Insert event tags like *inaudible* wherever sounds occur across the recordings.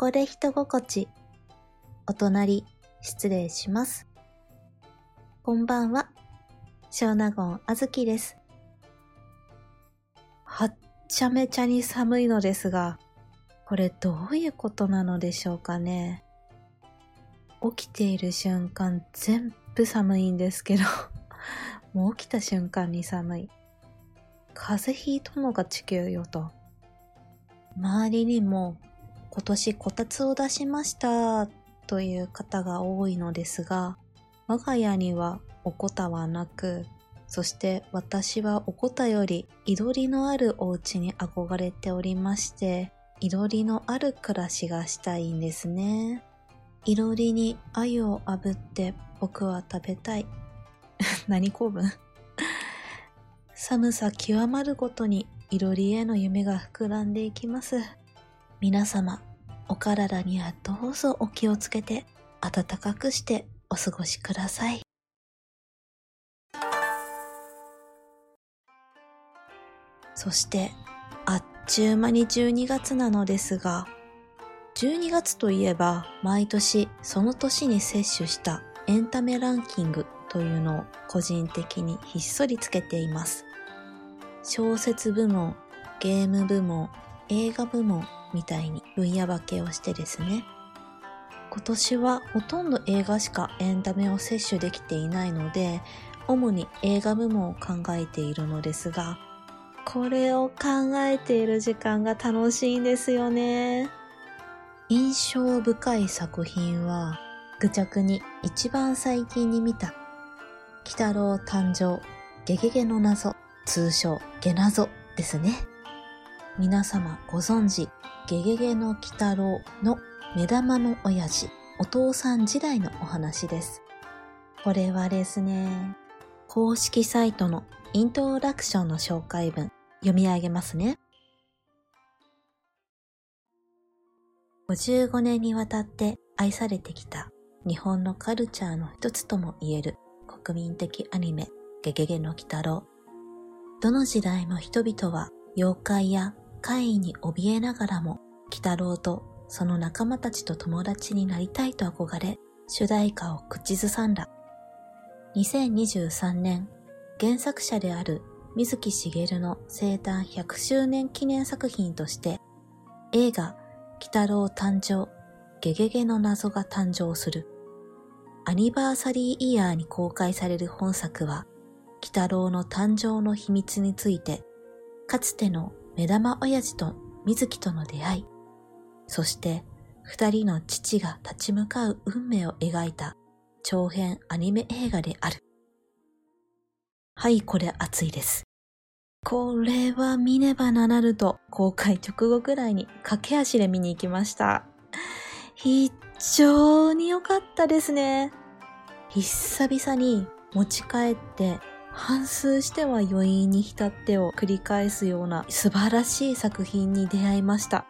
ここで人心地。お隣、失礼します。こんばんは。小納言あずきです。はっちゃめちゃに寒いのですが、これどういうことなのでしょうかね。起きている瞬間全部寒いんですけど、*laughs* もう起きた瞬間に寒い。風邪ひいたのが地球よと。周りにも今年こたつを出しましたという方が多いのですが、我が家にはおこたはなく、そして私はおこたよりいどりのあるお家に憧れておりまして、いろりのある暮らしがしたいんですね。いろりに鮎を炙って僕は食べたい。*laughs* 何公文？*laughs* 寒さ極まるごとにいろりへの夢が膨らんでいきます。皆様、お体にはどうぞお気をつけて暖かくしてお過ごしください。そして、あっちゅう間に12月なのですが、12月といえば毎年その年に摂取したエンタメランキングというのを個人的にひっそりつけています。小説部門、ゲーム部門、映画部門みたいに分野分けをしてですね。今年はほとんど映画しかエンタメを摂取できていないので、主に映画部門を考えているのですが、これを考えている時間が楽しいんですよね。印象深い作品は、愚着に一番最近に見た、鬼太郎誕生、ゲゲゲの謎、通称ゲナゾですね。皆様ご存知、ゲゲゲの鬼太郎の目玉の親父、お父さん時代のお話です。これはですね、公式サイトのイントロダクションの紹介文、読み上げますね。55年にわたって愛されてきた日本のカルチャーの一つとも言える国民的アニメ、ゲゲゲの鬼太郎。どの時代も人々は妖怪や怪異に怯えながらも、鬼太郎とその仲間たちと友達になりたいと憧れ、主題歌を口ずさんだ。2023年、原作者である水木しげるの生誕100周年記念作品として、映画、鬼太郎誕生、ゲゲゲの謎が誕生する。アニバーサリーイヤーに公開される本作は、鬼太郎の誕生の秘密について、かつての目玉親父と水木との出会い、そして二人の父が立ち向かう運命を描いた長編アニメ映画である。はい、これ熱いです。これは見ねばならぬと公開直後くらいに駆け足で見に行きました。非常に良かったですね。久々に持ち帰って反数しては余韻に浸ってを繰り返すような素晴らしい作品に出会いました。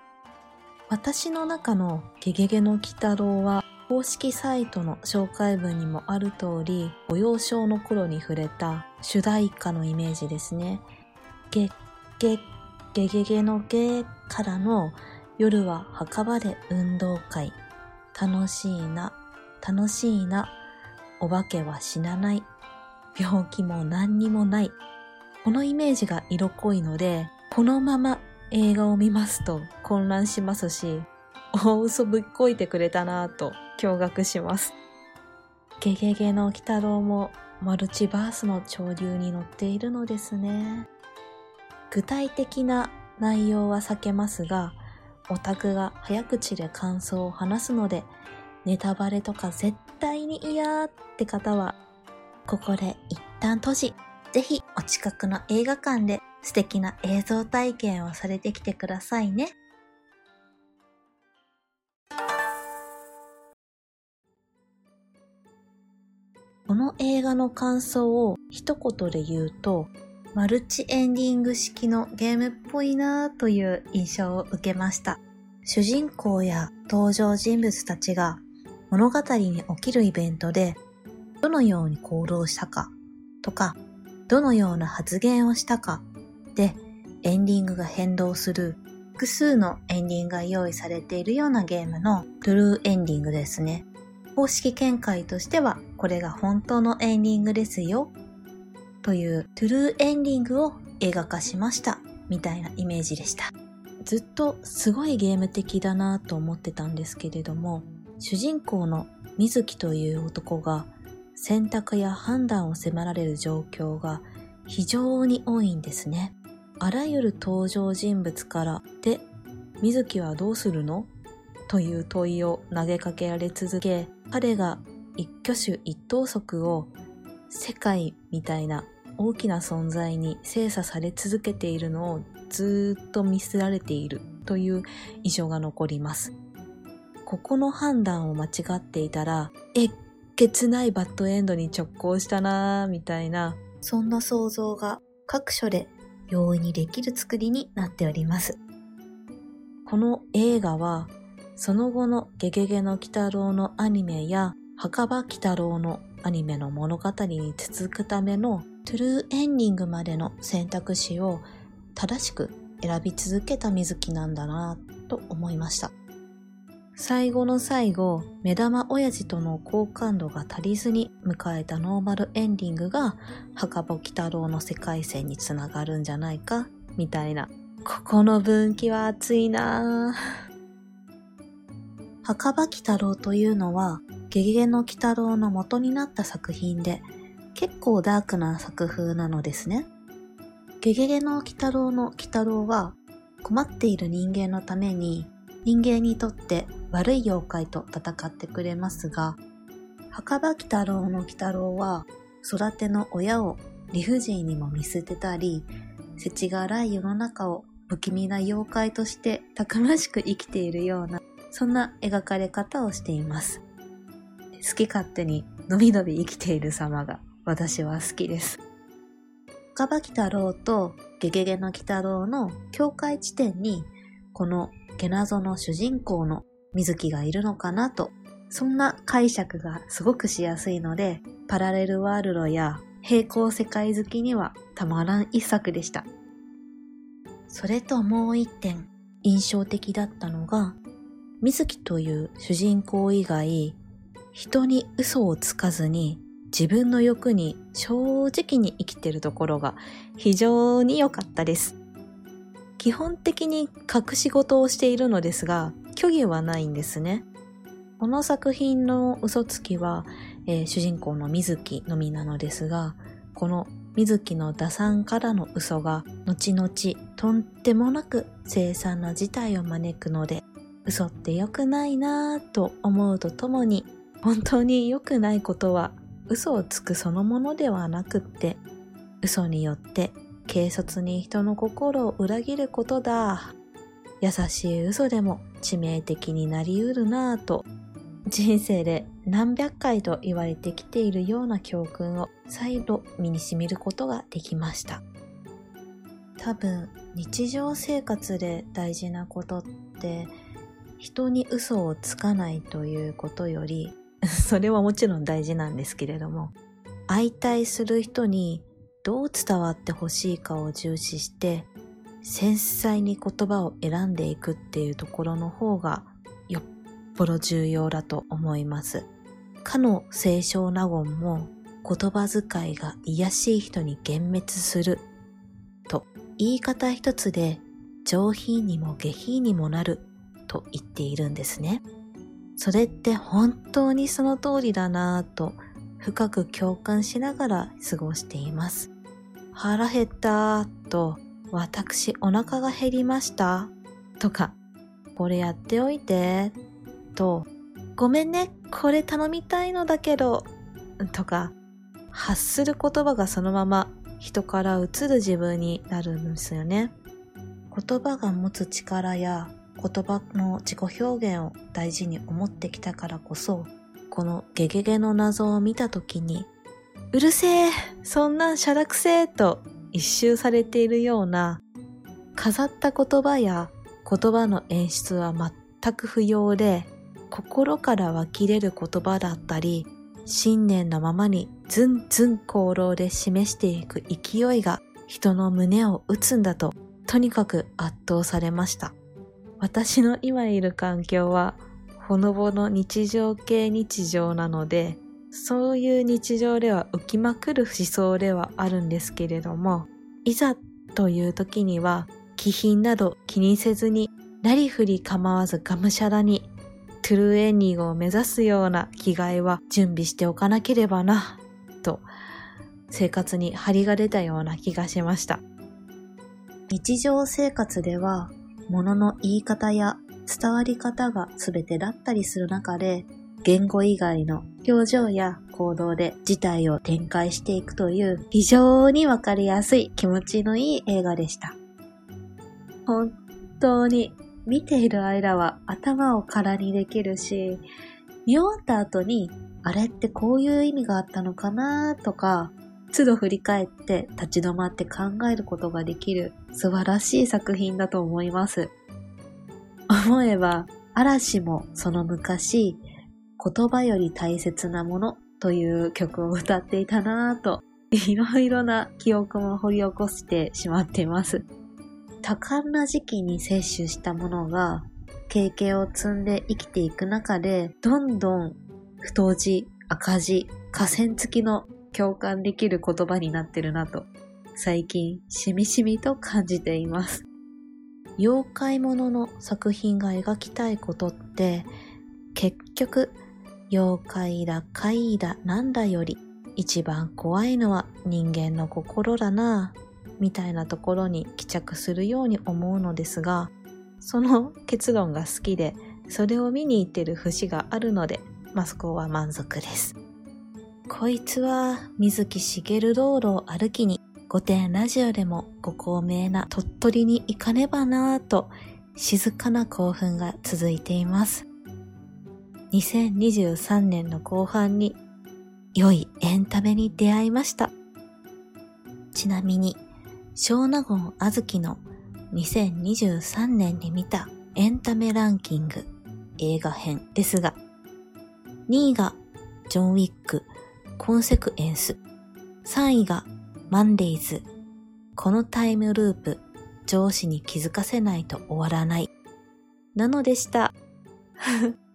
私の中のゲゲゲの鬼太郎は公式サイトの紹介文にもある通り、ご幼少の頃に触れた主題歌のイメージですね。ゲゲゲゲゲのゲからの夜は墓場で運動会。楽しいな、楽しいな。お化けは死なない。病気も何にもない。このイメージが色濃いので、このまま映画を見ますと混乱しますし、大嘘ぶっこいてくれたなぁと驚愕します。ゲゲゲの鬼太郎もマルチバースの潮流に乗っているのですね。具体的な内容は避けますが、オタクが早口で感想を話すので、ネタバレとか絶対に嫌って方は、ここで一旦閉じ、ぜひお近くの映画館で素敵な映像体験をされてきてくださいね。この映画の感想を一言で言うと、マルチエンディング式のゲームっぽいなという印象を受けました。主人公や登場人物たちが物語に起きるイベントでどのように行動したかとか、どのような発言をしたかでエンディングが変動する複数のエンディングが用意されているようなゲームのトゥルーエンディングですね。公式見解としては、これが本当のエンディングですよ。というトゥルーエンディングを映画化しました。みたいなイメージでした。ずっとすごいゲーム的だなと思ってたんですけれども、主人公の水木という男が選択や判断を迫られる状況が非常に多いんですね。あらゆる登場人物からで、水木はどうするの？という問いを投げかけられ続け、彼が一挙手一投足を世界みたいな大きな存在に精査され続けているのをずっと見捨てられているという印象が残ります。ここの判断を間違っていたら、えげつないバッドエンドに直行したなぁ、みたいな、そんな想像が各所で容易にできる作りになっております。この映画は、その後のゲゲゲの鬼太郎のアニメや墓場鬼太郎のアニメの物語に続くためのトゥルーエンディングまでの選択肢を正しく選び続けた水木なんだなと思いました。最後の最後、目玉親父との好感度が足りずに迎えたノーマルエンディングが墓場鬼太郎の世界線につながるんじゃないかみたいな。ここの分岐は熱いなぁ墓場鬼太郎というのは、ゲゲゲの鬼太郎の元になった作品で、結構ダークな作風なのですね。ゲゲゲの鬼太郎の鬼太郎は、困っている人間のために人間にとって悪い妖怪と戦ってくれますが、墓場鬼太郎の鬼太郎は、育ての親を理不尽にも見捨てたり、世知が荒い世の中を不気味な妖怪としてたくましく生きているような、そんな描かれ方をしています。好き勝手にのびのび生きている様が私は好きです。墓場鬼太郎とゲゲゲの鬼太郎の境界地点に、このゲナゾの主人公の水木がいるのかなと、そんな解釈がすごくしやすいので、パラレルワールドや平行世界好きにはたまらん一作でした。それともう一点印象的だったのが、水木という主人公以外、人に嘘をつかずに自分の欲に正直に生きてるところが非常に良かったです。基本的に隠し事をしているのですが、虚偽はないんですね。この作品の嘘つきは、えー、主人公の水木のみなのですが、この水木の打算からの嘘が後々とんでもなく凄惨な事態を招くので、嘘って良くないなぁと思うとともに、本当に良くないことは嘘をつくそのものではなくって、嘘によって軽率に人の心を裏切ることだ。優しい嘘でも致命的になりうるなぁと、人生で何百回と言われてきているような教訓を再度身に染みることができました。多分日常生活で大事なことって人に嘘をつかないということより *laughs* それはもちろん大事なんですけれども相対する人にどう伝わってほしいかを重視して繊細に言葉を選んでいくっていうところの方がよっぽど重要だと思います。かの清少納言も言葉遣いが癒しい人に幻滅すると言い方一つで上品にも下品にもなると言っているんですね。それって本当にその通りだなぁと深く共感しながら過ごしています。腹減ったーと、私お腹が減りました。とか、これやっておいて。と、ごめんね、これ頼みたいのだけど。とか、発する言葉がそのまま人から移る自分になるんですよね。言葉が持つ力や言葉の自己表現を大事に思ってきたからこそ、このゲゲゲの謎を見たときにうるせえそんなんしゃらくせえと一周されているような飾った言葉や言葉の演出は全く不要で心から湧き出る言葉だったり信念のままにずんずん功労で示していく勢いが人の胸を打つんだととにかく圧倒されました。私の今いる環境はほのぼの日常系日常なので、そういう日常では浮きまくる思想ではあるんですけれども、いざという時には、気品など気にせずに、なりふり構わずがむしゃらに、トゥルーエンディングを目指すような着替えは準備しておかなければな、と、生活に張りが出たような気がしました。日常生活では、物の言い方や伝わり方が全てだったりする中で、言語以外の表情や行動で事態を展開していくという非常にわかりやすい気持ちのいい映画でした。本当に見ている間は頭を空にできるし、見終わった後にあれってこういう意味があったのかなとか、都度振り返って立ち止まって考えることができる素晴らしい作品だと思います。思えば、嵐もその昔、言葉より大切なものという曲を歌っていたなぁと、いろいろな記憶も掘り起こしてしまっています。多感な時期に摂取したものが、経験を積んで生きていく中で、どんどん太字、赤字、河川付きの共感できる言葉になってるなと、最近しみしみと感じています。妖怪ものの作品が描きたいことって結局妖怪だ怪だなんだより一番怖いのは人間の心だなみたいなところに帰着するように思うのですがその結論が好きでそれを見に行ってる節があるのでマスコは満足です。こいつは水木しげる道路を歩きに御殿ラジオでもご高名な鳥取に行かねばなぁと静かな興奮が続いています。2023年の後半に良いエンタメに出会いました。ちなみに、小納言あずきの2023年に見たエンタメランキング映画編ですが、2位がジョン・ウィック、コンセクエンス、3位がマンデイズ。このタイムループ、上司に気づかせないと終わらない。なのでした。*laughs*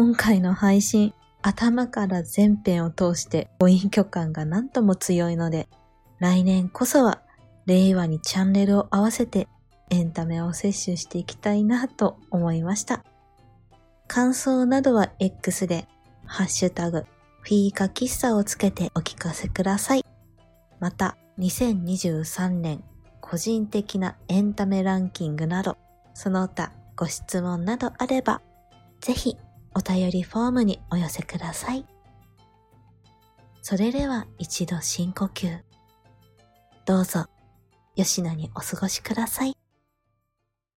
今回の配信、頭から全編を通してご隠居感がなんとも強いので、来年こそは令和にチャンネルを合わせてエンタメを摂取していきたいなと思いました。感想などは X で、ハッシュタグ、フィーカ喫茶をつけてお聞かせください。また、2023年個人的なエンタメランキングなど、その他ご質問などあれば、ぜひお便りフォームにお寄せください。それでは一度深呼吸。どうぞ、吉野にお過ごしください。